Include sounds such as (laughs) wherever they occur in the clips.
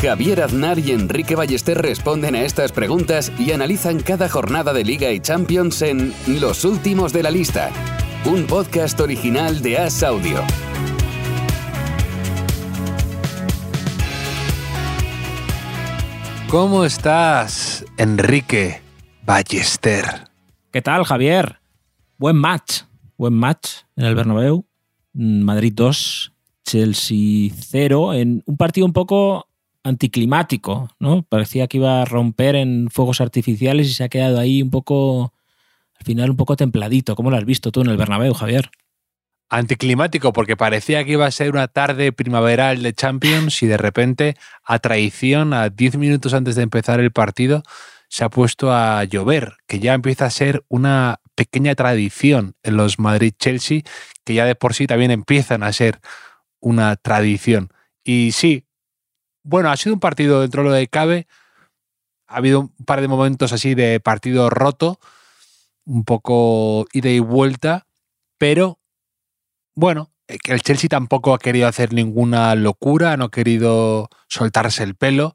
Javier Aznar y Enrique Ballester responden a estas preguntas y analizan cada jornada de Liga y Champions en Los Últimos de la Lista, un podcast original de As Audio. ¿Cómo estás, Enrique Ballester? ¿Qué tal, Javier? Buen match, buen match en el Bernabéu. Madrid 2, Chelsea 0, en un partido un poco anticlimático, ¿no? Parecía que iba a romper en fuegos artificiales y se ha quedado ahí un poco, al final un poco templadito. ¿Cómo lo has visto tú en el Bernabéu, Javier? Anticlimático, porque parecía que iba a ser una tarde primaveral de Champions y de repente, a traición, a 10 minutos antes de empezar el partido, se ha puesto a llover, que ya empieza a ser una pequeña tradición en los Madrid-Chelsea, que ya de por sí también empiezan a ser una tradición. Y sí, bueno, ha sido un partido dentro de lo de cabe. Ha habido un par de momentos así de partido roto, un poco ida y vuelta, pero bueno, eh, que el Chelsea tampoco ha querido hacer ninguna locura, no ha querido soltarse el pelo,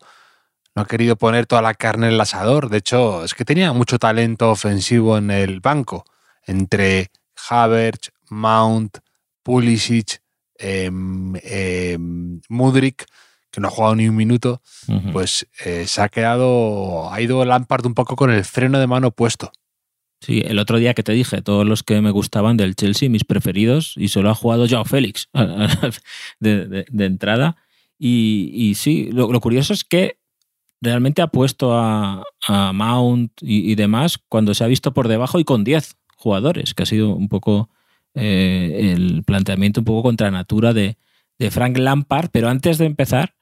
no ha querido poner toda la carne en el asador. De hecho, es que tenía mucho talento ofensivo en el banco, entre Havertz, Mount, Pulisic, eh, que no ha jugado ni un minuto, pues eh, se ha quedado, ha ido Lampard un poco con el freno de mano puesto. Sí, el otro día que te dije, todos los que me gustaban del Chelsea, mis preferidos, y solo ha jugado Joao Félix (laughs) de, entrada. Y, sí, lo, curioso es que realmente ha puesto a, Mount y, demás cuando se ha visto por debajo y con 10 jugadores, que ha sido un poco eh, el planteamiento un poco contra natura de, de Frank Lampard. Pero antes de empezar,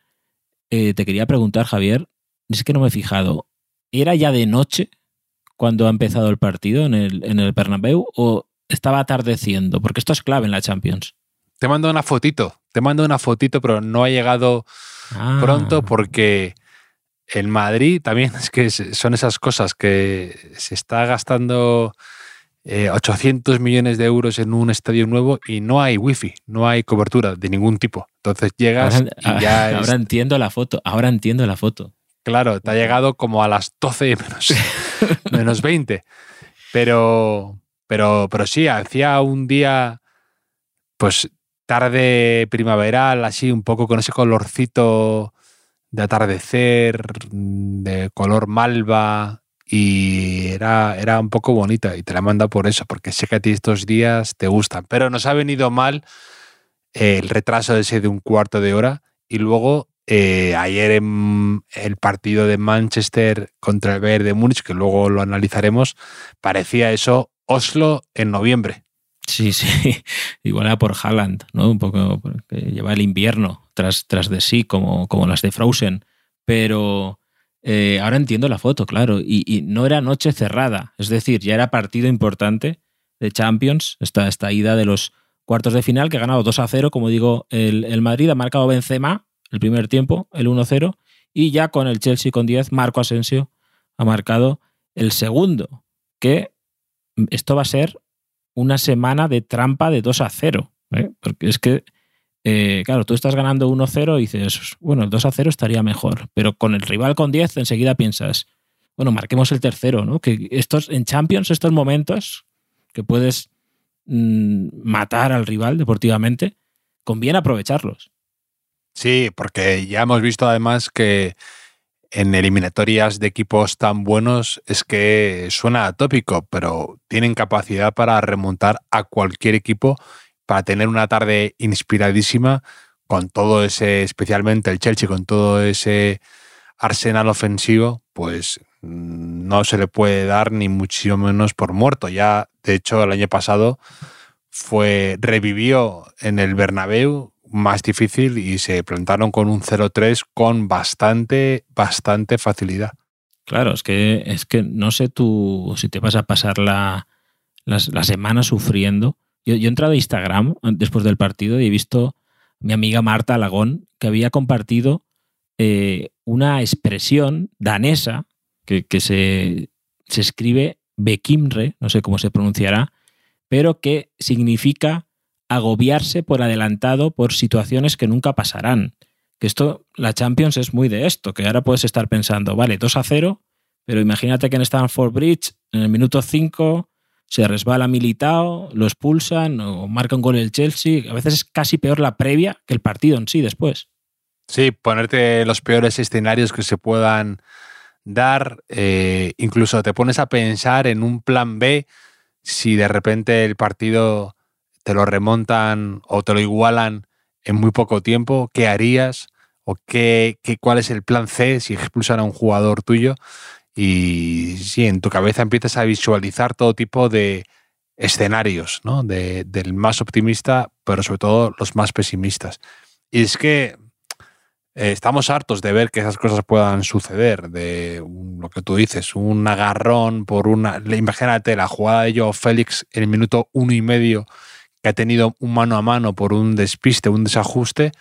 eh, te quería preguntar, Javier, es que no me he fijado, ¿era ya de noche cuando ha empezado el partido en el, en el Bernabéu o estaba atardeciendo? Porque esto es clave en la Champions. Te mando una fotito, te mando una fotito, pero no ha llegado ah. pronto porque en Madrid también (laughs) es que son esas cosas que se está gastando 800 eh, millones de euros en un estadio nuevo y no hay wifi, no hay cobertura de ningún tipo. Entonces llegas ahora, y ya. (laughs) Ahora entiendo la foto, ahora entiendo la foto. Claro, te ha llegado como a las 12 (laughs) menos, menos 20. Pero, pero, pero sí, hacía un día, pues tarde primaveral, así un poco con ese colorcito de atardecer, de color malva, y era, era un poco bonita y te la manda por eso, porque sé que a ti estos días te gustan. Pero nos ha venido mal eh, el retraso ese de un cuarto de hora y luego eh, ayer en el partido de Manchester contra el Bayern de Múnich, que luego lo analizaremos, parecía eso Oslo en noviembre. Sí, sí, (laughs) igual era por Haaland, ¿no? Un poco que lleva el invierno tras, tras de sí, como, como las de Frozen, pero eh, ahora entiendo la foto, claro. Y, no era noche cerrada. Es decir, ya era partido importante de Champions, esta, esta ida de los cuartos de final, que ha ganado 2 a 0. Como digo, el, Madrid ha marcado Benzema el primer tiempo, el 1-0. Y ya con el Chelsea con 10, Marco Asensio ha marcado el segundo. Que esto va a ser una semana de trampa de 2 a 0. ¿eh? Porque es que eh, claro, tú estás ganando 1-0 y dices, bueno, el 2-0 estaría mejor, pero con el rival con 10 enseguida piensas, bueno, marquemos el tercero, ¿no? Que estos en Champions, estos momentos que puedes mm, matar al rival deportivamente, conviene aprovecharlos. Sí, porque ya hemos visto además que en eliminatorias de equipos tan buenos es que suena atópico, pero tienen capacidad para remontar a cualquier equipo para tener una tarde inspiradísima con todo ese, especialmente el Chelsea, con todo ese arsenal ofensivo, pues mm, no se le puede dar ni muchísimo menos por muerto. Ya, de hecho, el año pasado fue revivió en el Bernabéu más difícil y se plantaron con un 0-3 con bastante, bastante facilidad. Claro, es que, es que no sé tú si te vas a pasar la, semana sufriendo. Yo, he entrado a Instagram después del partido y he visto mi amiga Marta Alagón que había compartido eh, una expresión danesa que, se, se escribe Bekimre, no sé cómo se pronunciará, pero que significa agobiarse por adelantado por situaciones que nunca pasarán. Que esto, la Champions es muy de esto, que ahora puedes estar pensando, vale, 2 a 0, pero imagínate que en Stanford Bridge, en el minuto 5, se resbala Militao, lo expulsan o marca un gol el Chelsea. A veces es casi peor la previa que el partido en sí después. Sí, ponerte los peores escenarios que se puedan dar. Eh, incluso te pones a pensar en un plan B si de repente el partido te lo remontan o te lo igualan en muy poco tiempo, ¿qué harías? ¿O qué, qué, cuál es el plan C si expulsan a un jugador tuyo? Y sí, en tu cabeza empiezas a visualizar todo tipo de escenarios, ¿no? De, del más optimista, pero sobre todo los más pesimistas. Y es que eh, estamos hartos de ver que esas cosas puedan suceder, de lo que tú dices, un agarrón por una... Imagínate la jugada de Joe Félix en el minuto uno y medio que ha tenido un mano a mano por un despiste, un desajuste,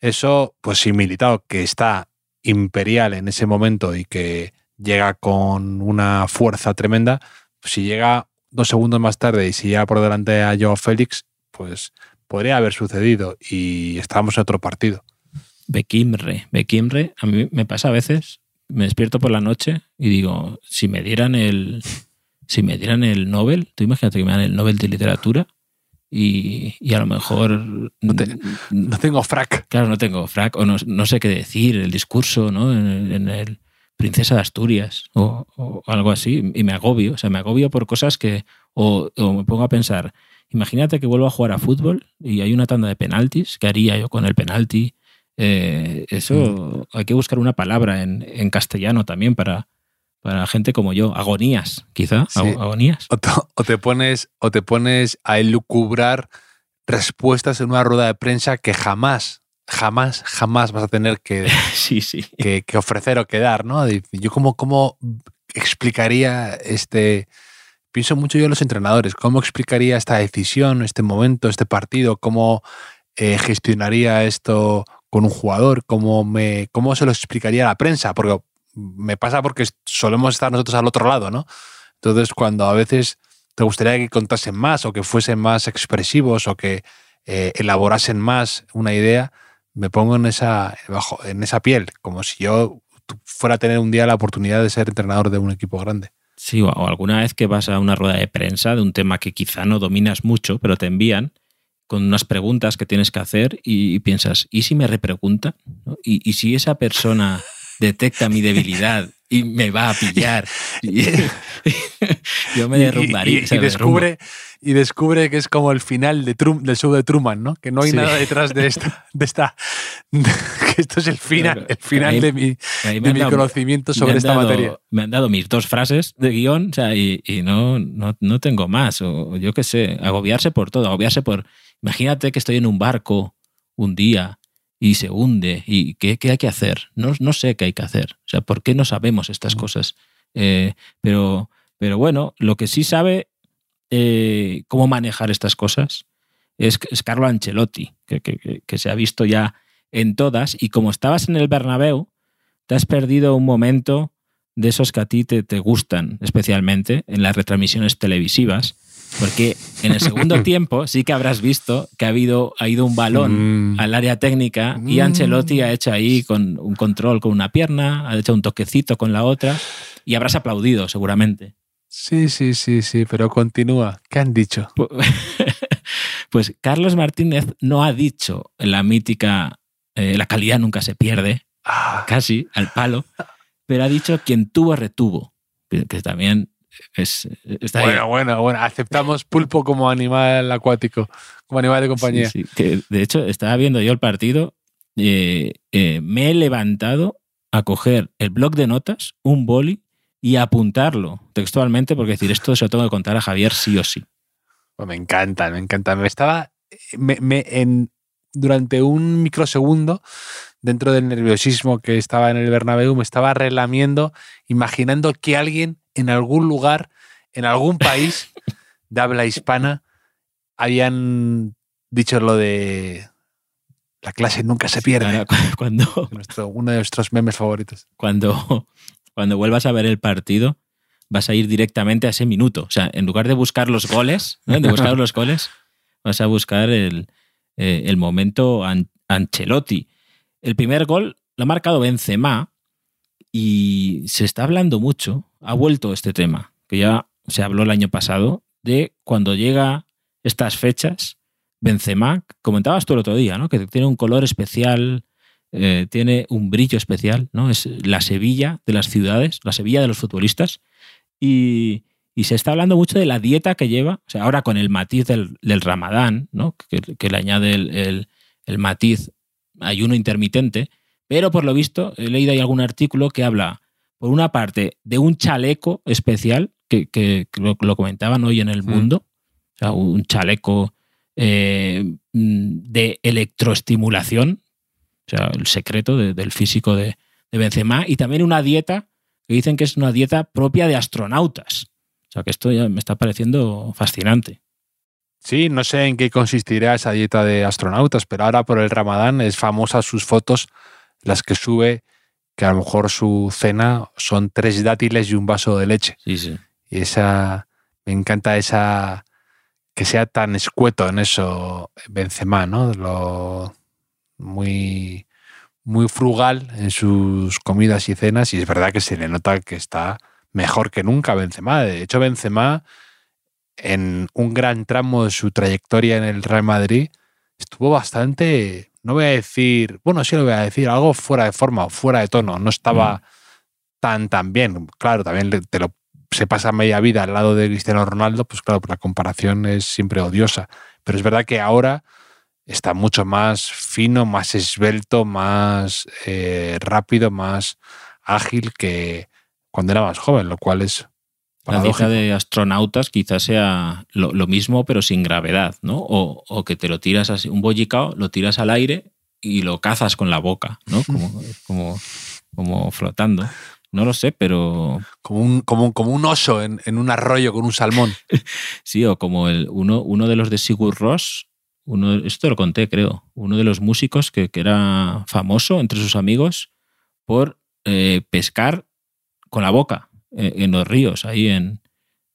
eso, pues si Militao, que está imperial en ese momento y que llega con una fuerza tremenda, pues si llega dos segundos más tarde y si llega por delante a Joe Félix, pues podría haber sucedido y estábamos en otro partido. Bekimre, Bekimre, a mí me pasa a veces, me despierto por la noche y digo, si me dieran el, si me dieran el Nobel, tú imagínate que me dan el Nobel de literatura y, a lo mejor no, tengo frac. Claro, no tengo frac o no, sé qué decir, el discurso, ¿no? En, el Princesa de Asturias o, algo así y me agobio, o sea, me agobio por cosas que o, o me pongo a pensar, imagínate que vuelvo a jugar a fútbol y hay una tanda de penaltis, ¿qué haría yo con el penalti? Eh, eso mm. hay que buscar una palabra en, castellano también para, para gente como yo. Agonías, quizá. Agonías. O te, pones, o te pones a elucubrar respuestas en una rueda de prensa que jamás, jamás, jamás vas a tener que, (laughs) sí, sí. que, ofrecer o que dar, ¿no? Yo como, cómo explicaría este... Pienso mucho yo en los entrenadores, cómo explicaría esta decisión, este momento, este partido, cómo eh, gestionaría esto con un jugador, cómo, me, cómo se lo explicaría a la prensa, porque me pasa porque solemos estar nosotros al otro lado, ¿no? Entonces, cuando a veces te gustaría que contasen más o que fuesen más expresivos o que eh, elaborasen más una idea, me pongo en esa, bajo, en esa piel, como si yo fuera a tener un día la oportunidad de ser entrenador de un equipo grande. Sí, o alguna vez que vas a una rueda de prensa de un tema que quizá no dominas mucho, pero te envían con unas preguntas que tienes que hacer y, piensas, ¿y si me repregunta? ¿Y, si esa persona detecta mi (laughs) debilidad y me va a pillar. (laughs) (laughs) yo me derrumbaría. Y, descubre, y descubre que es como el final de del show de Truman, ¿no? Que no hay nada detrás de esta, de esta (laughs) que esto es el final, el final de mi, mi conocimiento sobre esta materia. Me han dado mis dos frases de guion, y, no, no, no, tengo más. O yo qué sé, agobiarse por todo, agobiarse por Imagínate que estoy en un barco un día y se hunde y ¿qué, hay que hacer? No, no, sé qué hay que hacer. O sea, ¿por qué no sabemos estas cosas? Eh, pero, pero bueno, lo que sí sabe eh, cómo manejar estas cosas es, Carlo Ancelotti, que, que, se ha visto ya en todas y como estabas en el Bernabéu, te has perdido un momento de esos que a ti te, te gustan especialmente en las retransmisiones televisivas porque en el segundo (laughs) tiempo sí que habrás visto que ha, habido, ha ido un balón mm. al área técnica y mm. Ancelotti ha hecho ahí con un control con una pierna, ha hecho un toquecito con la otra y habrás aplaudido seguramente. Sí, sí, sí, sí, pero continúa. ¿Qué han dicho? (laughs) Pues, Carlos Martínez no ha dicho la mítica, eh, la calidad nunca se pierde, ah. casi al palo, pero ha dicho quien tuvo retuvo, que también es, bueno, bueno, bueno. Aceptamos pulpo como animal acuático, como animal de compañía. de hecho, estaba viendo yo el partido. Eh, eh, me he levantado a coger el blog de notas, un boli y apuntarlo textualmente, porque decir, esto se lo tengo que contar a Javier sí o sí. Pues me encanta, me encanta. Me estaba. Me, en, durante un microsegundo dentro del nerviosismo que estaba en el Bernabéu, me estaba relamiendo, imaginando que alguien en algún lugar, en algún país de habla hispana, habían dicho lo de la clase nunca se pierde. (laughs) Cuando, Nuestro, uno de nuestros memes favoritos. cuando, (laughs) cuando vuelvas a ver el partido, vas a ir directamente a ese minuto. O sea, en lugar de buscar los goles, ¿no? de buscar (laughs) los goles, vas a buscar el, eh, el momento An- Ancelotti. El primer gol lo ha marcado Benzema y se está hablando mucho, ha vuelto este tema, que ya se habló el año pasado, de cuando llega estas fechas, Benzema, comentabas tú el otro día, ¿no? que tiene un color especial, eh, tiene un brillo especial, ¿no? Es la Sevilla de las ciudades, la Sevilla de los futbolistas. Y, y se está hablando mucho de la dieta que lleva, o sea, ahora con el matiz del, del ramadán, ¿no? que, le añade el- el matiz ayuno intermitente, pero por lo visto he leído ahí algún artículo que habla, por una parte, de un chaleco especial, que, que- que lo, lo comentaban hoy en el Mm. mundo, o sea, un chaleco eh, mm, de electroestimulación, o sea, el secreto de- del físico de, de Benzema, y también una dieta que dicen que es una dieta propia de astronautas. O sea, que esto ya me está pareciendo fascinante. Sí, no sé en qué consistirá esa dieta de astronautas, pero ahora por el Ramadán es famosa sus fotos, las que sube, que a lo mejor su cena son tres dátiles y un vaso de leche. Sí, sí. Y esa, me encanta esa, que sea tan escueto en eso Benzema, ¿no? Lo muy, muy frugal en sus comidas y cenas y es verdad que se le nota que está mejor que nunca Benzema. De hecho, Benzema en un gran tramo de su trayectoria en el Real Madrid estuvo bastante, no voy a decir, bueno, sí lo voy a decir, algo fuera de forma o fuera de tono. No estaba tan, tan bien. Claro, también te lo se pasa media vida al lado de Cristiano Ronaldo, pues claro, la comparación es siempre odiosa. Pero es verdad que ahora está mucho más fino, más esbelto, más eh, rápido, más ágil que cuando era más joven, lo cual es La dieta de astronautas quizás sea lo, lo mismo, pero sin gravedad, ¿no? O, o que te lo tiras así, un bollicao, lo tiras al aire y lo cazas con la boca, ¿no? (laughs) Como, como, como flotando. No lo sé, pero como, un, como, un, como un oso en, en un arroyo con un salmón. (laughs) sí, o como el, uno, uno de los de Sigur Ross, uno, esto lo conté, creo, uno de los músicos que, que era famoso entre sus amigos por eh, pescar con la boca en los ríos, ahí en,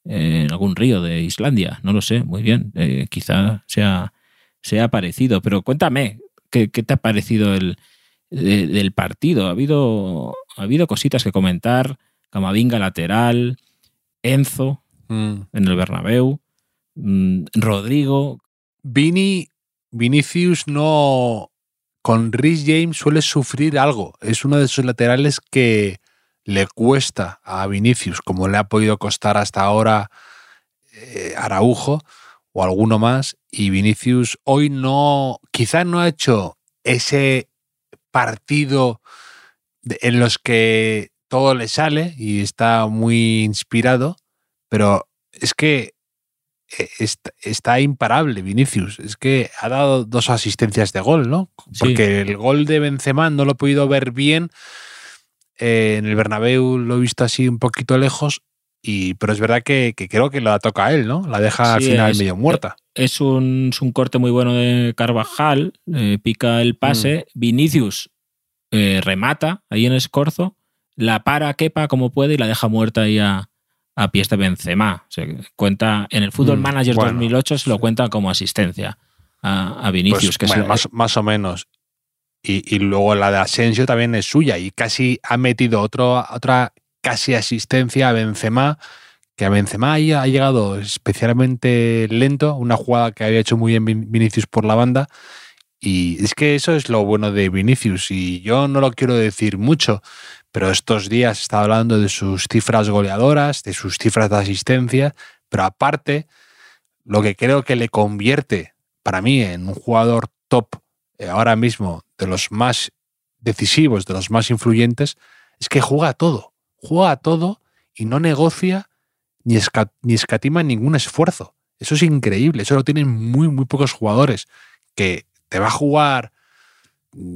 en algún río de Islandia, no lo sé, muy bien, eh, quizá sea, sea parecido, pero cuéntame, ¿qué, qué te ha parecido el, de- del partido? ¿Ha habido, ha habido cositas que comentar? Camavinga lateral, Enzo Mm. en el Bernabéu, mm, Rodrigo, Vini, Vinicius no. Con Rhys James suele sufrir algo. Es uno de esos laterales que le cuesta a Vinicius, como le ha podido costar hasta ahora eh, Araujo o alguno más. Y Vinicius hoy no. Quizá no ha hecho ese partido en los que todo le sale y está muy inspirado, pero es que eh, está, está imparable Vinicius. Es que ha dado dos asistencias de gol, ¿no? Sí. Porque el gol de Benzema no lo he podido ver bien. Eh, en el Bernabéu lo he visto así un poquito lejos. Y, pero es verdad que, que creo que la toca a él, ¿no? La deja al final es- medio muerta. es un, es un corte muy bueno de Carvajal, eh, pica el pase, Vinicius eh, remata ahí en Escorzo, la para Kepa como puede y la deja muerta ahí a, a pies de Benzema. Que cuenta, en el Football Mm, Manager bueno, 2008 se lo sí. cuenta como asistencia a, a Vinicius. Pues, que es bueno, la- más, más o menos. Y, luego la de Asensio también es suya y casi ha metido otro, otra casi asistencia a Benzema, que a Benzema ha llegado especialmente lento, una jugada que había hecho muy bien Vin- Vinicius por la banda. Y es que eso es lo bueno de Vinicius y yo no lo quiero decir mucho, pero estos días está hablando de sus cifras goleadoras, de sus cifras de asistencia, pero aparte, lo que creo que le convierte para mí en un jugador top ahora mismo de los más decisivos, de los más influyentes, es que juega a todo, juega a todo y no negocia ni, ni escatima ningún esfuerzo. Eso es increíble, eso lo tienen muy, muy pocos jugadores, que te va a jugar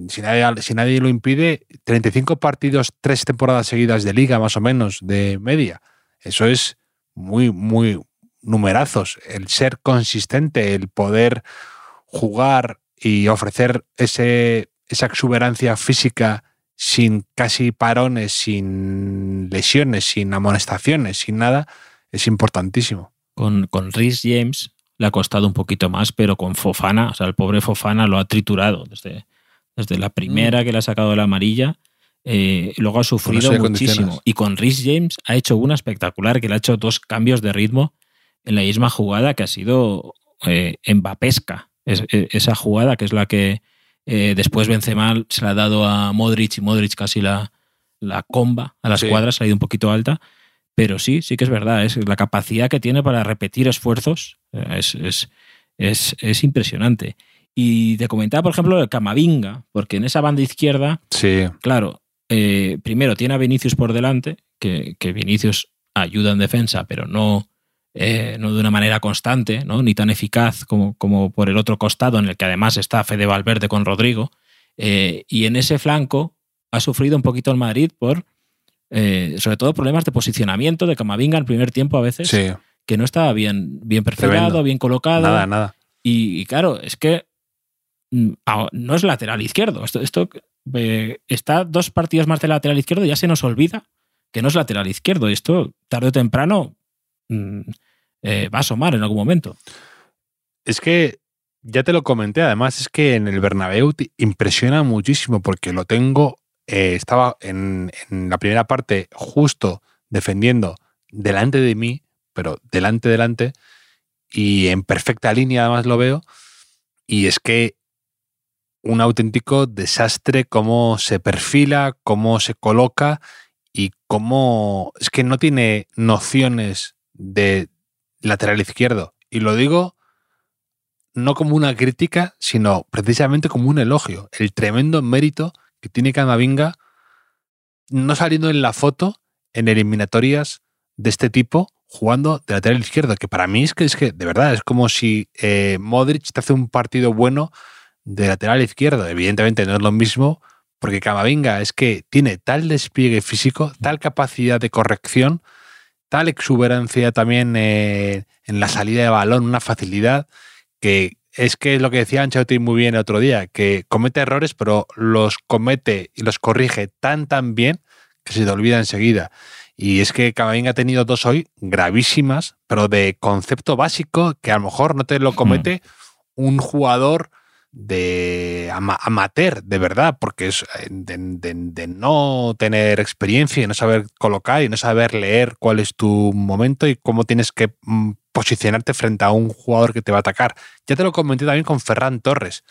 si nadie, si nadie lo impide, 35 partidos, tres temporadas seguidas de liga, más o menos, de media. Eso es muy, muy numerazos. El ser consistente, el poder jugar y ofrecer ese, esa exuberancia física sin casi parones, sin lesiones, sin amonestaciones, sin nada, es importantísimo. Con, con Rhys James le ha costado un poquito más, pero con Fofana, o sea, el pobre Fofana lo ha triturado desde, desde la primera mm. que le ha sacado la amarilla. Eh, luego ha sufrido muchísimo. Y con Rhys James ha hecho una espectacular, que le ha hecho dos cambios de ritmo en la misma jugada que ha sido eh, embapesca. E, esa jugada que es la que eh, después Benzema se la ha dado a Modric y Modric casi la, la comba a las cuadras, ha ido un poquito alta. Pero sí, sí que es verdad, es la capacidad que tiene para repetir esfuerzos eh, es, es, impresionante. Y te comentaba, por ejemplo, el Camavinga, porque en esa banda izquierda, sí. claro, eh, primero tiene a Vinicius por delante, que, que Vinicius ayuda en defensa, pero no, eh, no de una manera constante, ¿no? ni tan eficaz como, como, por el otro costado, en el que además está Fede Valverde con Rodrigo. Eh, y en ese flanco ha sufrido un poquito el Madrid por, eh, sobre todo, problemas de posicionamiento de Camavinga en el primer tiempo a veces, que no estaba bien, bien perfilado, bien colocado. Nada, nada. Y, claro, es que mm, no es lateral izquierdo. Esto, esto está dos partidos más de lateral izquierdo y ya se nos olvida que no es lateral izquierdo. Y esto, tarde o temprano, eh, va a asomar en algún momento. Es que ya te lo comenté, además es que en el Bernabéu impresiona muchísimo porque lo tengo, eh, estaba en, la primera parte justo defendiendo delante de mí, pero delante, delante, y en perfecta línea además lo veo, y es que un auténtico desastre cómo se perfila, cómo se coloca y cómo es que no tiene nociones de lateral izquierdo. Y lo digo no como una crítica, sino precisamente como un elogio. El tremendo mérito que tiene Camavinga no saliendo en la foto en eliminatorias de este tipo jugando de lateral izquierdo, que para mí es que es que de verdad es como si eh, Modric te hace un partido bueno de lateral izquierdo. Evidentemente no es lo mismo, porque Camavinga es que tiene tal despliegue físico, tal capacidad de corrección, tal exuberancia también eh, en la salida de balón, una facilidad que es que es lo que decía Ancelotti muy bien el otro día, que comete errores, pero los comete y los corrige tan tan bien que se te olvida enseguida. Y es que Camavinga ha tenido dos hoy gravísimas, pero de concepto básico que a lo mejor no te lo comete un jugador de amateur, de verdad, porque es eh, de, no tener experiencia y no saber colocar y no saber leer cuál es tu momento y cómo tienes que mm, posicionarte frente a un jugador que te va a atacar. Ya te lo comenté también con Ferran Torres,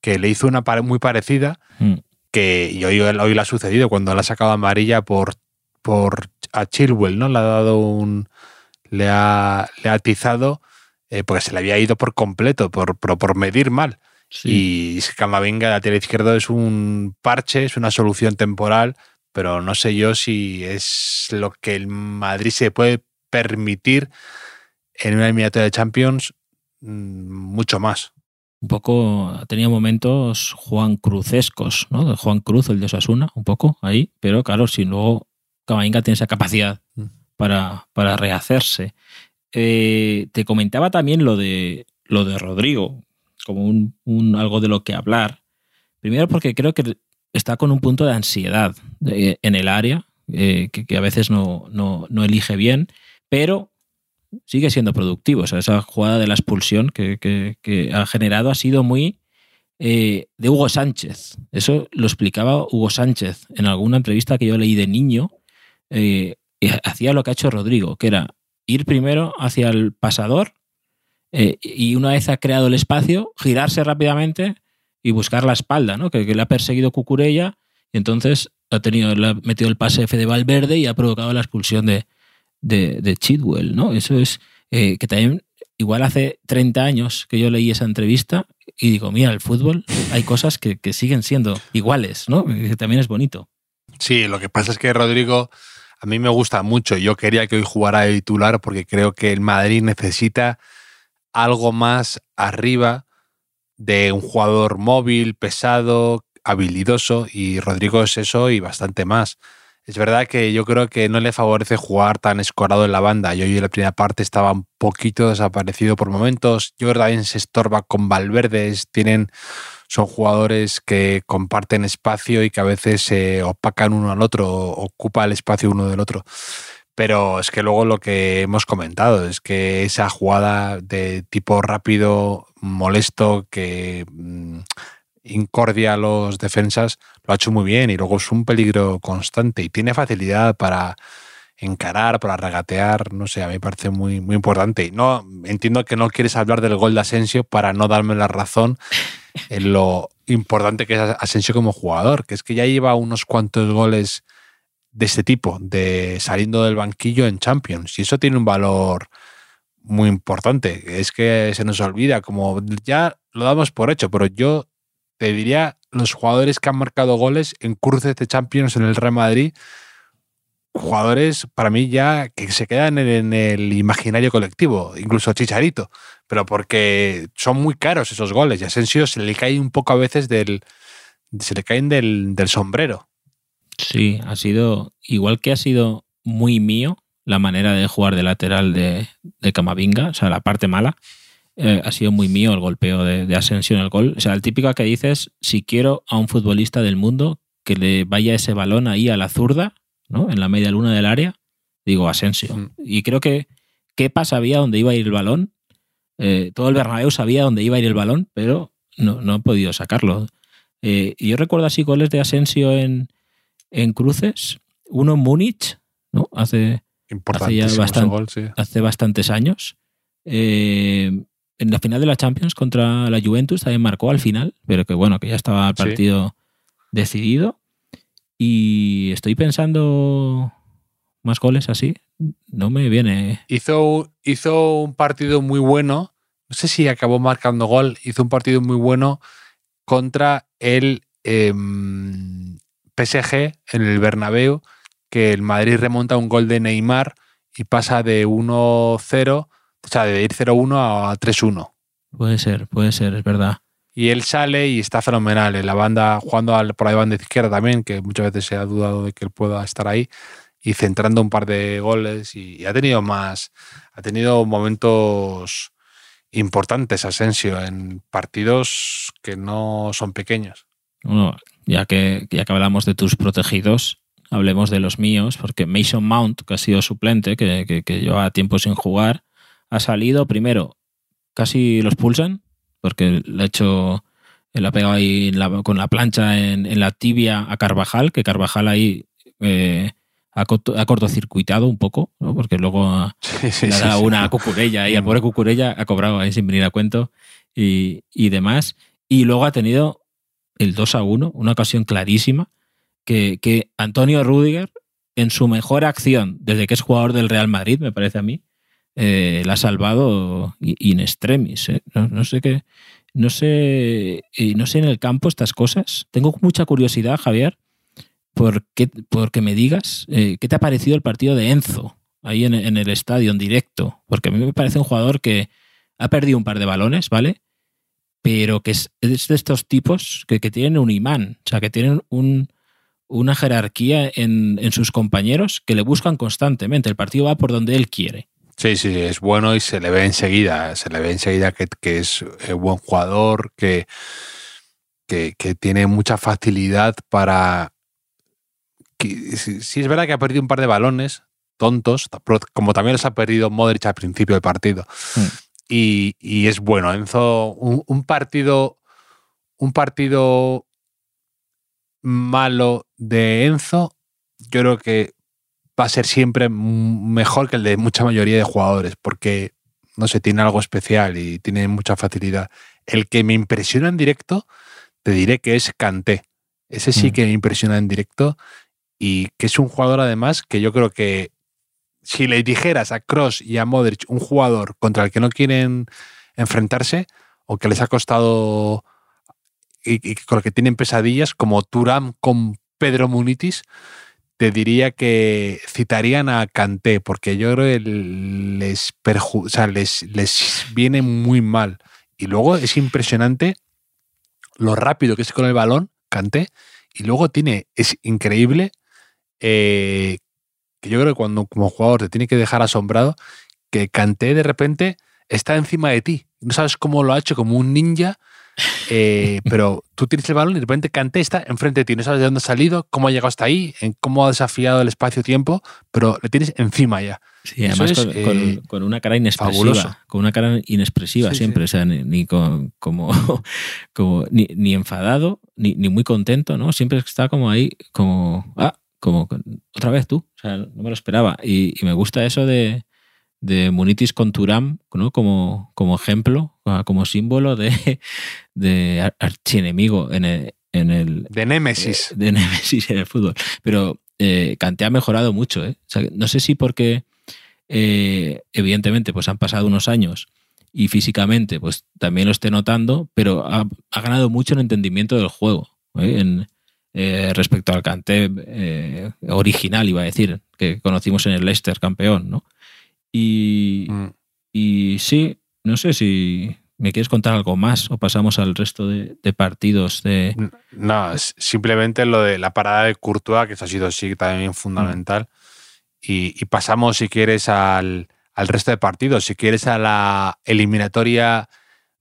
que le hizo una muy parecida, mm. que y hoy, hoy le ha sucedido cuando le ha sacado amarilla por, por a Chilwell, ¿no? Le ha dado un. le ha, le ha atizado eh, porque se le había ido por completo, por, por, por medir mal. Y Camavinga, lateral izquierdo, es un parche, es una solución temporal, pero no sé yo si es lo que el Madrid se puede permitir en una eliminatoria de Champions mm, mucho más. Un poco, tenía momentos Juan Cruzescos, ¿no? De Juan Cruz, el de Osasuna, un poco ahí, pero claro, si luego Camavinga tiene esa capacidad mm. para, para rehacerse. Eh, te comentaba también lo de, lo de Rodrigo, como un, algo de lo que hablar. Primero porque creo que está con un punto de ansiedad en el área, eh, que, a veces no, no, elige bien, pero sigue siendo productivo. Esa jugada de la expulsión que, ha generado ha sido muy eh, de Hugo Sánchez. Eso lo explicaba Hugo Sánchez en alguna entrevista que yo leí de niño. Eh, hacía lo que ha hecho Rodrigo, que era ir primero hacia el pasador eh, y una vez ha creado el espacio, girarse rápidamente y buscar la espalda, ¿no? Que, le ha perseguido Cucurella y entonces ha, tenido, le ha metido el pase F de Valverde y ha provocado la expulsión de, de, Chidwell, ¿no? Eso es eh, que también, igual hace 30 años que yo leí esa entrevista y digo, mira, el fútbol hay cosas que, que siguen siendo iguales, ¿no? Que también es bonito. Sí, lo que pasa es que Rodrigo a mí me gusta mucho. Yo quería que hoy jugara de titular porque creo que el Madrid necesita algo más arriba de un jugador móvil, pesado, habilidoso y Rodrigo es eso y bastante más. Es verdad que yo creo que no le favorece jugar tan escorado en la banda. Yo en la primera parte estaba un poquito desaparecido por momentos. Yo también se estorba con Valverde. Tienen, son jugadores que comparten espacio y que a veces se opacan uno al otro, ocupa el espacio uno del otro. Pero es que luego lo que hemos comentado es que esa jugada de tipo rápido, molesto, que mm, incordia a los defensas, lo ha hecho muy bien y luego es un peligro constante y tiene facilidad para encarar, para regatear, no sé, a mí me parece muy, muy importante. No, entiendo que no quieres hablar del gol de Asensio para no darme la razón en lo importante que es Asensio como jugador, que es que ya lleva unos cuantos goles de este tipo, de saliendo del banquillo en Champions, y eso tiene un valor muy importante. Es que se nos olvida, como ya lo damos por hecho, pero yo te diría los jugadores que han marcado goles en cruces de Champions en el Real Madrid, jugadores para mí ya que se quedan en el imaginario colectivo, incluso Chicharito, pero porque son muy caros esos goles y Asensio se le cae un poco a veces del se le caen del, sombrero. Sí, ha sido igual que ha sido muy mío la manera de jugar de lateral de, de Camavinga, o sea, la parte mala. Eh, ha sido muy mío el golpeo de, Asensio en el gol. O sea, el típico que dices, si quiero a un futbolista del mundo que le vaya ese balón ahí a la zurda, ¿no? En la media luna del área, digo Asensio. Mm. Y creo que Kepa sabía dónde iba a ir el balón. Eh, todo el Bernabéu sabía dónde iba a ir el balón, pero no, no han podido sacarlo. Eh, y yo recuerdo así goles de Asensio en, en cruces. Uno en Múnich, ¿no? Hace, hace, hace bastantes años. Eh, en la final de la Champions contra la Juventus también marcó al final, pero que bueno, que ya estaba el partido decidido. Y estoy pensando más goles así. No me viene. Hizo, hizo un partido muy bueno. No sé si acabó marcando gol. Hizo un partido muy bueno contra el em, PSG en el Bernabéu, que el Madrid remonta un gol de Neymar y pasa de 1-0 o sea, de ir 0-1 a 3-1. Puede ser, puede ser, es verdad. Y él sale y está fenomenal. En la banda, jugando por la banda izquierda también, que muchas veces se ha dudado de que él pueda estar ahí. Y centrando un par de goles. Y, ha tenido más. Ha tenido momentos importantes, Asensio, en partidos que no son pequeños. Bueno, ya que, ya que hablamos de tus protegidos, hablemos de los míos, porque Mason Mount, que ha sido suplente, que, que, que lleva tiempo sin jugar, ha salido primero, casi los pulsan, porque le ha hecho, le ha pegado ahí con la plancha en, la tibia a Carvajal, que Carvajal ahí eh, ha, cortocircuitado un poco, porque luego ha, (laughs) le ha dado una cucurella y al pobre cucurella ha cobrado ahí sin venir a cuento y, demás. Y luego ha tenido el 2 a 1, una ocasión clarísima, que, que Antonio Rudiger, en su mejor acción desde que es jugador del Real Madrid, me parece a mí, eh, la ha salvado in extremis. ¿eh? No, sé qué. No sé, no sé en el campo estas cosas. Tengo mucha curiosidad, Javier, por, qué, que me digas eh, qué te ha parecido el partido de Enzo ahí en, el estadio, en directo. Porque a mí me parece un jugador que ha perdido un par de balones, ¿vale? Pero que es, de estos tipos que, tienen un imán, o sea, que tienen un, una jerarquía en, en sus compañeros que le buscan constantemente. El partido va por donde él quiere. Sí, sí, es bueno y se le ve enseguida, se le ve enseguida que, es eh, buen jugador, que, que, tiene mucha facilidad para... Si es verdad que ha perdido un par de balones tontos, como también los ha perdido Modric al principio del partido. Hmm. Y, es bueno, Enzo, un, partido, un partido malo de Enzo, yo creo que va a ser siempre mejor que el de mucha mayoría de jugadores, porque, no sé, tiene algo especial y tiene mucha facilidad. El que me impresiona en directo, te diré que es Kanté. Ese sí mm. que me impresiona en directo y que es un jugador además que yo creo que si le dijeras a Cross y a Modric un jugador contra el que no quieren enfrentarse o que les ha costado y, con el que tienen pesadillas como Turam con Pedro Munitis, te diría que citarían a Kanté, porque yo creo que les, les, viene muy mal. Y luego es impresionante lo rápido que es con el balón, Canté. Y luego tiene, es increíble, eh, que yo creo que cuando como jugador te tiene que dejar asombrado, que Canté de repente está encima de ti. No sabes cómo lo ha hecho, como un ninja, eh, (laughs) pero tú tienes el balón y de repente Canté está enfrente de ti. No sabes de dónde ha salido, cómo ha llegado hasta ahí, en cómo ha desafiado el espacio-tiempo, pero le tienes encima ya. Sí, además con, eh, con, una cara inexpresiva. Con una cara inexpresiva siempre. O sea, ni, con, como, (laughs) como ni, ni, enfadado, ni, ni, muy contento, ¿no? Siempre está como ahí, como. Ah, como otra vez tú. O sea, no me lo esperaba. Y, y me gusta eso de, de Munitis con Turam ¿no? como, como ejemplo, como símbolo de, de archienemigo en el, en el... De Némesis. Eh, de Némesis en el fútbol. Pero eh, Kanté ha mejorado mucho. ¿eh? no sé si porque, eh, evidentemente, pues han pasado unos años y físicamente pues también lo esté notando, pero ha, ha ganado mucho en entendimiento del juego. En, respecto al Kanté original, iba a decir, que conocimos en el Leicester campeón, ¿no? Y, mm. y sí, no sé si me quieres contar algo más o pasamos al resto de, partidos de... No, simplemente lo de la parada de Courtois, que eso ha sido sí también fundamental. Y, pasamos, si quieres, al, al resto de partidos. Si quieres, a la eliminatoria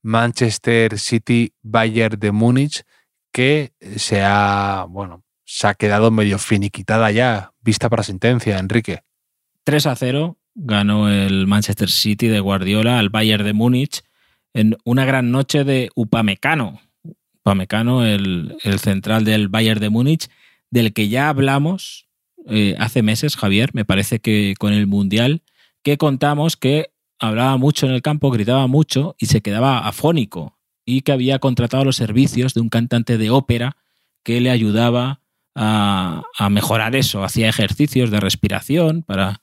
Manchester City Bayern de Múnich, que se ha, bueno, se ha quedado medio finiquitada ya, vista para sentencia, Enrique. 3 a 0, ganó el Manchester City de Guardiola al Bayern de Múnich en una gran noche de Upamecano. Upamecano, el, el central del Bayern de Múnich, del que ya hablamos eh, hace meses, Javier, me parece que con el Mundial, que contamos que hablaba mucho en el campo, gritaba mucho y se quedaba afónico y que había contratado los servicios de un cantante de ópera que le ayudaba a, mejorar eso, hacía ejercicios de respiración para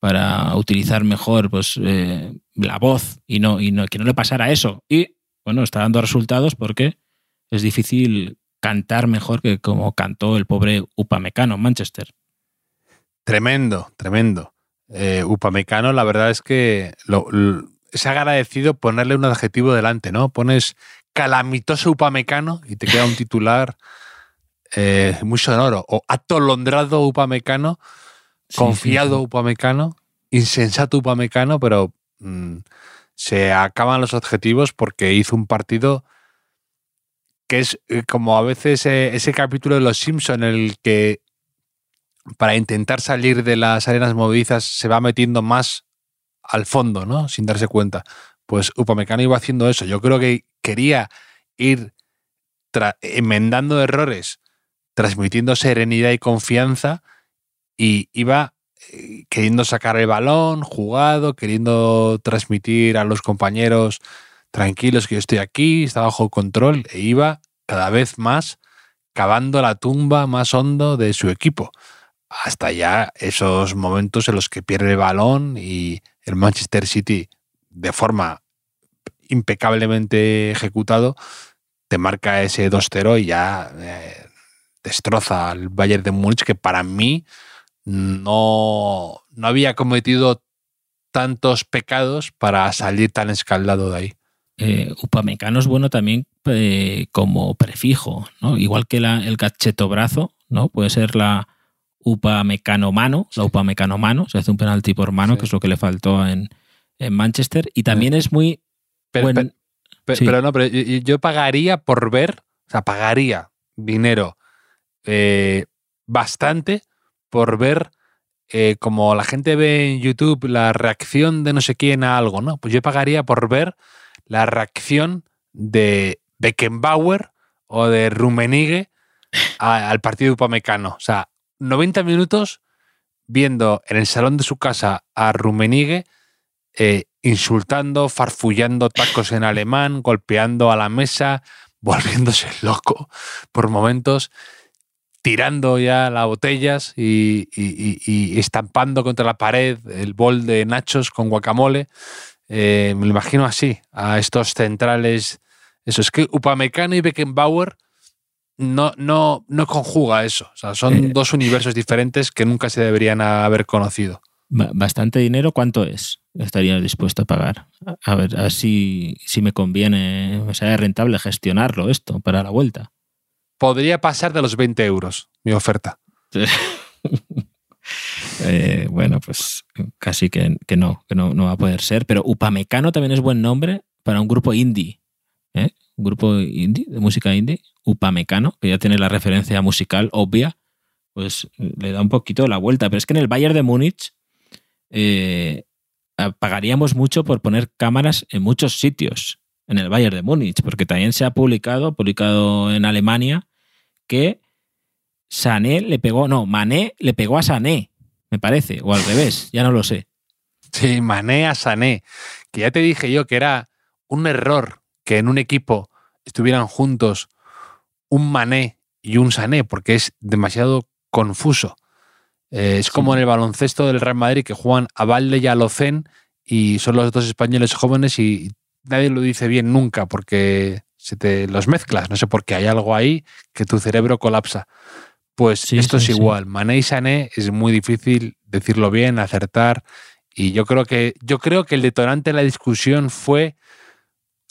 para utilizar mejor pues, eh, la voz y, no, y no, que no le pasara eso. Y bueno, está dando resultados porque es difícil cantar mejor que como cantó el pobre Upamecano en Manchester. Tremendo, tremendo. Eh, Upamecano, la verdad es que lo, ha agradecido ponerle un adjetivo delante, ¿no? Pones calamitoso Upamecano y te queda un titular eh, muy sonoro. O atolondrado Upamecano confiado Upamecano, insensato Upamecano, pero mm, se acaban los objetivos porque hizo un partido que es eh, como a veces eh, ese capítulo de Los Simpson en el que para intentar salir de las arenas movedizas se va metiendo más al fondo, ¿no? Sin darse cuenta. Pues Upamecano iba haciendo eso. Yo creo que quería ir enmendando errores, transmitiendo serenidad y confianza y iba eh, queriendo sacar el balón, jugado, queriendo transmitir a los compañeros tranquilos que yo estoy aquí, está bajo control, e iba cada vez más cavando la tumba más hondo de su equipo. Hasta ya esos momentos en los que pierde el balón y el Manchester City, de forma impecablemente ejecutado, te marca ese 2-0 y ya eh, destroza al Bayern de Múnich, que para mí no, no había cometido tantos pecados para salir tan escaldado de ahí. Eh, upamecano es bueno también eh, como prefijo, ¿no? Igual que el gacheto brazo, ¿no? Puede ser la upamecano mano, la upamecano mano, se hace un penalti por mano, que es lo que le faltó en, Manchester. Y también es muy. Pero, no, pero yo pagaría por ver, o sea, pagaría dinero eh, bastante por ver eh, como la gente ve en YouTube la reacción de no sé quién a algo, ¿no? Pues yo pagaría por ver la reacción de Beckenbauer o de Rummenigge al partido upamecano. O sea, 90 minutos viendo en el salón de su casa a Rummenigge eh, insultando, farfullando tacos en alemán, golpeando a la mesa, (laughs) volviéndose loco por momentos tirando ya las botellas y, estampando contra la pared el bol de nachos con guacamole. Eh, me lo imagino así, a estos centrales. Eso es que Upamecano y Beckenbauer no, no, no conjuga eso. O sea, son eh. dos universos diferentes que nunca se deberían haber conocido. Bastante dinero, ¿cuánto es? Estaría dispuesto a pagar. A ver, si me conviene, me sale rentable gestionarlo esto para la vuelta. podría pasar de los 20 euros mi oferta. (laughs) Eh, bueno, pues casi que, no, que no, no, va a poder ser. Pero Upamecano también es buen nombre para un grupo indie. ¿eh? Un grupo indie, de música indie, Upamecano, que ya tiene la referencia musical obvia, pues le da un poquito la vuelta. Pero es que en el Bayern de Múnich eh, pagaríamos mucho por poner cámaras en muchos sitios en el Bayern de Múnich, porque también se ha publicado, publicado en Alemania, que Sané le pegó, no, Mané le pegó a Sané, me parece, o al revés, ya no lo sé. Sí, Mané a Sané, que ya te dije yo que era un error que en un equipo estuvieran juntos un Mané y un Sané, porque es demasiado confuso. Eh, es como en el baloncesto del Real Madrid que juegan a Valde y a Locen y son los dos españoles jóvenes y nadie lo dice bien nunca porque se te los mezclas. No sé por qué hay algo ahí que tu cerebro colapsa. Pues esto es igual. Mané y Sané es muy difícil decirlo bien, acertar. Y yo creo que, yo creo que el detonante de la discusión fue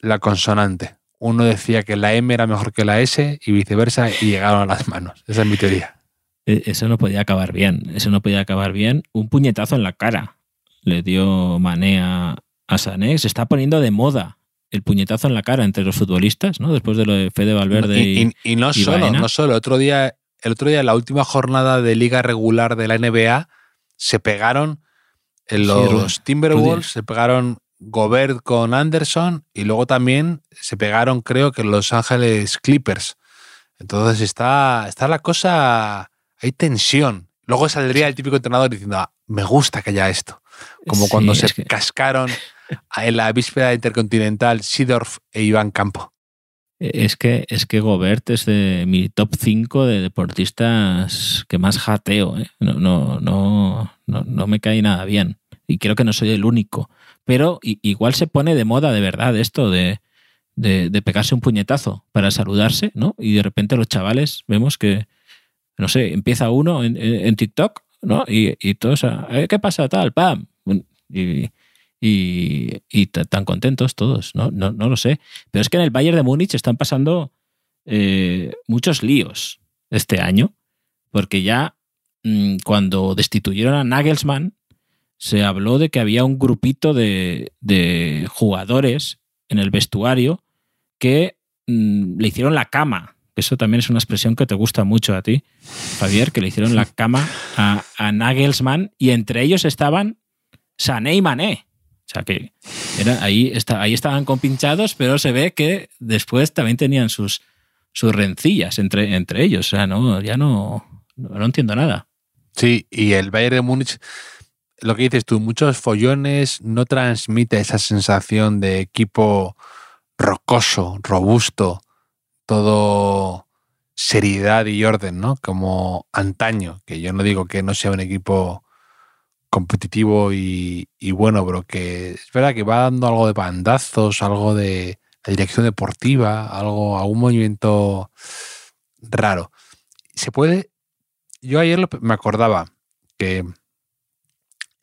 la consonante. Uno decía que la M era mejor que la S y viceversa y llegaron a las manos. Esa es mi teoría. E, eso no podía acabar bien. Eso no podía acabar bien. Un puñetazo en la cara le dio Mané a, Sané. Se está poniendo de moda el puñetazo en la cara entre los futbolistas, ¿no? Después de lo de Fede Valverde y, y, no solo, no solo. Otro día, el otro día, en la última jornada de liga regular de la NBA, se pegaron en los Timberwolves, se pegaron Gobert con Anderson y luego también se pegaron, creo que Los Ángeles Clippers. Entonces está, está la cosa, hay tensión. Luego saldría el típico entrenador diciendo, ah, me gusta que haya esto. Como cuando se cascaron (laughs) en la víspera intercontinental Sidorf e Iván Campo. Es que, es que Gobert es de mi top 5 de deportistas que más jateo. ¿eh? No, no, no, no, me cae nada bien. Y creo que no soy el único. Pero igual se pone de moda de verdad esto de, de, pegarse un puñetazo para saludarse, ¿no? Y de repente los chavales vemos que, no sé, empieza uno en, TikTok, ¿no? Y, y todos, eh, ¿qué pasa tal? ¡Pam! Y, y, tan contentos todos, ¿no? ¿no? lo sé. Pero es que en el Bayern de Múnich están pasando eh, muchos líos este año, porque ya mm, cuando destituyeron a Nagelsmann, se habló de que había un grupito de, jugadores en el vestuario que mm, le hicieron la cama. Eso también es una expresión que te gusta mucho a ti, Javier, que le hicieron la cama a, a Nagelsmann y entre ellos estaban Sané y Mané. O sea que era, ahí, está, ahí estaban compinchados, pero se ve que después también tenían sus, sus rencillas entre, entre ellos. O sea, no, ya no, no, entiendo nada. Sí, y el Bayern de Múnich, lo que dices tú, muchos follones, no transmite esa sensación de equipo rocoso, robusto, todo seriedad y orden, ¿no? Como antaño, que yo no digo que no sea un equipo competitivo y, bueno, pero que es verdad que va dando algo de bandazos, algo de la dirección deportiva, algo, algún movimiento raro. Se puede. Yo ayer me acordaba que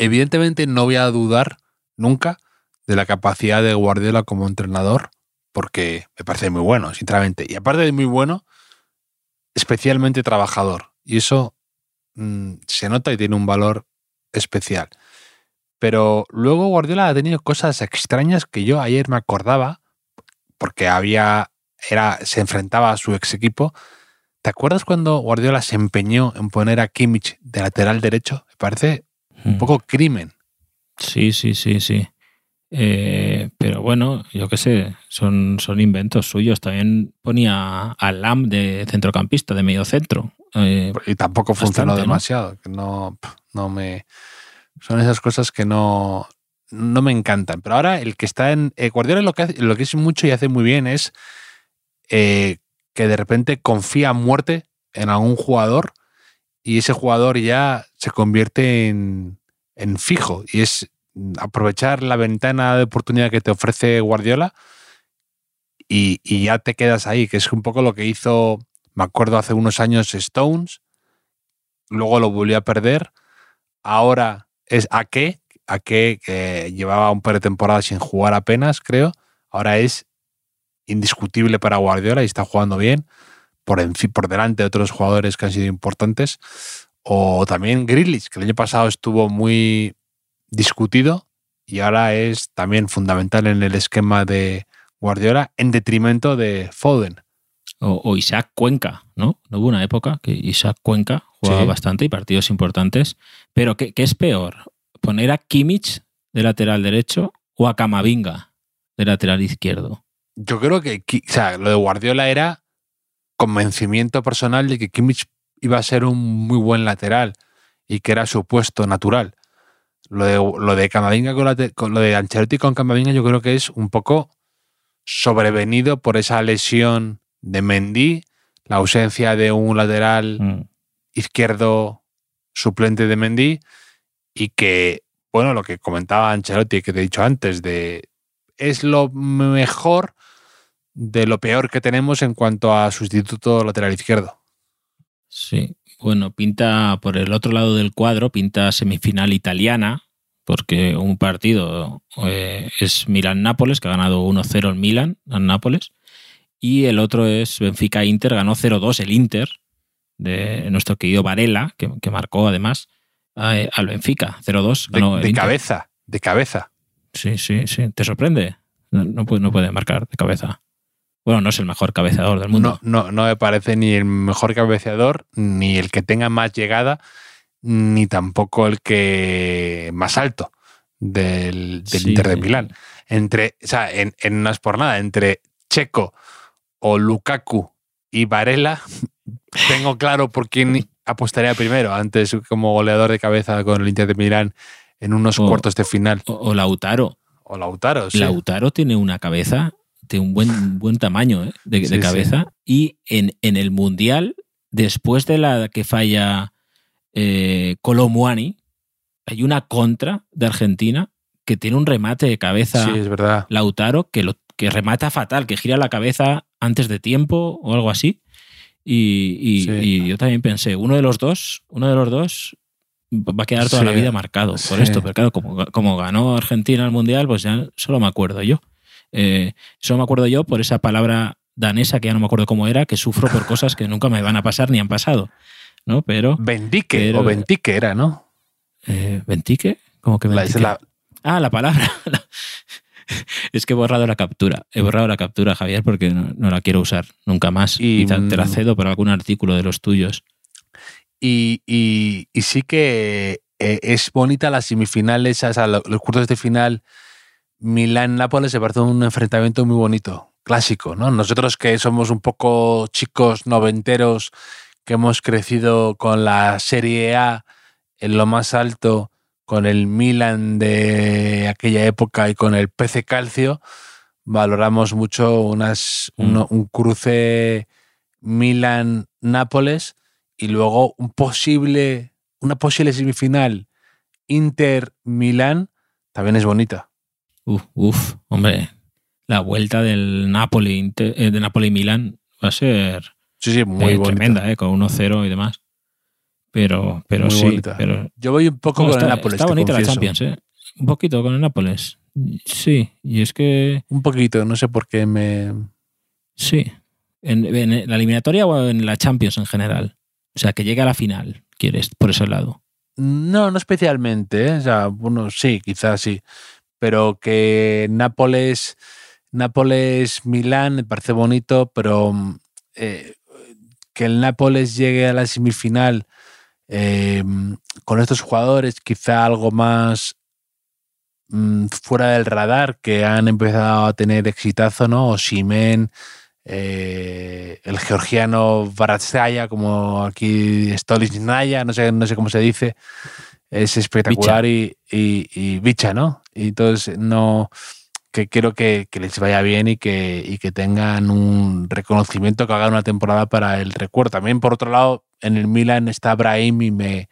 evidentemente no voy a dudar nunca de la capacidad de Guardiola como entrenador, porque me parece muy bueno, sinceramente. Y aparte de muy bueno, especialmente trabajador. Y eso mm, se nota y tiene un valor especial. Pero luego Guardiola ha tenido cosas extrañas que yo ayer me acordaba, porque había, era, se enfrentaba a su ex equipo. ¿Te acuerdas cuando Guardiola se empeñó en poner a Kimmich de lateral derecho? Me parece un hmm. poco crimen. Sí, sí, sí, sí. Eh, pero bueno, yo qué sé, son, son inventos suyos. También ponía a Lam de centrocampista, de medio centro. Eh, y tampoco funcionó demasiado. ¿no? no, me. Son esas cosas que no, no me encantan. Pero ahora el que está en. Eh, Guardiola lo que, hace, lo que es mucho y hace muy bien es que de repente confía a muerte en algún jugador y ese jugador ya se convierte en, en fijo. Y es aprovechar la ventana de oportunidad que te ofrece Guardiola y, ya te quedas ahí, que es un poco lo que hizo, me acuerdo hace unos años Stones, luego lo volvió a perder, ahora es a qué, a qué que llevaba un par de temporadas sin jugar apenas, creo, ahora es indiscutible para Guardiola y está jugando bien. Por, por delante de otros jugadores que han sido importantes. O también Grealish, que el año pasado estuvo muy discutido y ahora es también fundamental en el esquema de Guardiola en detrimento de Foden. O, Isaac Cuenca, ¿no? No hubo una época que Isaac Cuenca jugaba bastante y partidos importantes. Pero ¿qué, ¿qué, es peor? ¿Poner a Kimmich de lateral derecho o a Camavinga de lateral izquierdo? Yo creo que o sea, lo de Guardiola era convencimiento personal de que Kimmich iba a ser un muy buen lateral y que era su puesto natural. Lo de, lo de Camavinga con, lo de Ancelotti con Camavinga yo creo que es un poco sobrevenido por esa lesión de Mendy, la ausencia de un lateral mm. izquierdo suplente de Mendy y que, bueno, lo que comentaba Ancelotti que te he dicho antes, de es lo mejor de lo peor que tenemos en cuanto a sustituto lateral izquierdo. Sí, bueno, pinta por el otro lado del cuadro, pinta semifinal italiana, porque un partido eh, es Milan-Nápoles, que ha ganado 1-0 el Milan, al Nápoles, y el otro es Benfica-Inter, ganó 0-2 el Inter, de nuestro querido Varela, que, marcó además al Benfica, 0-2. De, cabeza, de cabeza. Sí, sí, sí. ¿Te sorprende? No, puede, no puede marcar de cabeza. Bueno, no es el mejor cabeceador del mundo. No, no, no me parece ni el mejor cabeceador, ni el que tenga más llegada, ni tampoco el que más alto del, Inter de Milán. Entre, o sea, en, es por nada, entre Checo o Lukaku y Varela, (laughs) tengo claro por quién apostaría primero, antes como goleador de cabeza con el Inter de Milán en unos cuartos de final. O, Lautaro. O Lautaro, sí. Lautaro tiene una cabeza de un buen, buen tamaño ¿eh? de, cabeza. Y en, en, el Mundial, después de la que falla eh, Colomuani, hay una contra de Argentina que tiene un remate de cabeza sí, es verdad. Lautaro que, lo, que remata fatal, que gira la cabeza antes de tiempo o algo así. Y, yo también pensé, uno de los dos, uno de los dos va a quedar toda la vida marcado por esto. Pero claro, como, como, ganó Argentina el Mundial, pues ya solo me acuerdo yo. Eh, solo me acuerdo yo por esa palabra danesa que ya no me acuerdo cómo era, que sufro por (laughs) cosas que nunca me van a pasar ni han pasado. ¿no? Pero. Bendique o Ventique era, ¿no? Eh, ¿Ventique? ¿Cómo que Ventique? Ah, la palabra. (laughs) es que he borrado la captura. He borrado la captura, Javier, porque no, la quiero usar nunca más. Y, te, la cedo por algún artículo de los tuyos. Y, sí que eh, es bonita las semifinales, o sea, los cursos de final Milán-Nápoles se parece un enfrentamiento muy bonito, clásico, ¿no? Nosotros que somos un poco chicos noventeros que hemos crecido con la Serie A en lo más alto, con el Milan de aquella época y con el PC Calcio, valoramos mucho unas, mm. un, cruce Milan-Nápoles y luego un posible, una posible semifinal Inter-Milán también es bonita. Uf, uf, hombre, la vuelta del Napoli, eh, de Napoli-Milán va a ser Sí, sí, muy eh, tremenda, eh, con 1-0 y demás. Pero, pero sí. Pero, Yo voy un poco con el Nápoles. Está bonita la Champions, ¿eh? Un poquito con el Nápoles. Sí, y es que. Un poquito, no sé por qué me. Sí. En, la eliminatoria o en la Champions en general. O sea, que llegue a la final, quieres, por ese lado. No, no especialmente. ¿eh? O sea, bueno, sí, quizás sí. Pero que Nápoles. Nápoles-Milán me parece bonito, pero eh, que el Nápoles llegue a la semifinal eh, con estos jugadores, quizá algo más mm, fuera del radar, que han empezado a tener exitazo, ¿no? O Simen, eh, el georgiano Baratsaya, como aquí Naya, no sé, no sé cómo se dice, es espectacular y, y, y bicha, ¿no? Y entonces no que quiero que, les vaya bien y que, que tengan un reconocimiento, que hagan una temporada para el recuerdo. También, por otro lado, en el Milan está Brahim y me,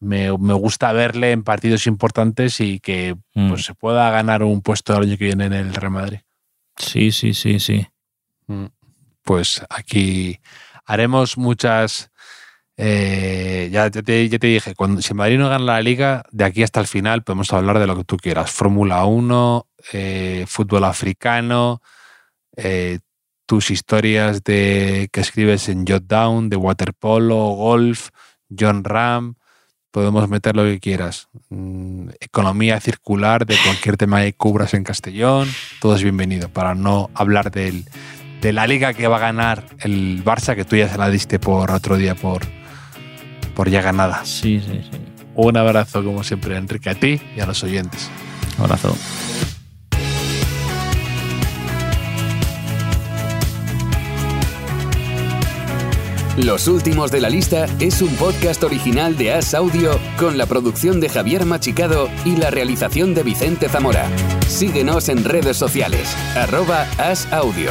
me, gusta verle en partidos importantes y que mm. pues, se pueda ganar un puesto el año que viene en el Real Madrid. Sí, sí, sí, sí. Mm. Pues aquí haremos muchas eh, ya, te, dije, cuando, si Madrid no gana la liga, de aquí hasta el final podemos hablar de lo que tú quieras. Fórmula 1, eh, fútbol africano, eh, tus historias de que escribes en Jotdown, de waterpolo, golf, John Ram, podemos meter lo que quieras. Mm, economía circular de cualquier tema que cubras en Castellón, todo es bienvenido para no hablar del, de la liga que va a ganar el Barça, que tú ya se la diste por otro día por, por ya ganada. Sí, sí, sí. Un abrazo como siempre, Enrique, a ti y a los oyentes. Abrazo. Los últimos de la lista es un podcast original de As Audio con la producción de Javier Machicado y la realización de Vicente Zamora. Síguenos en redes sociales, arroba As Audio.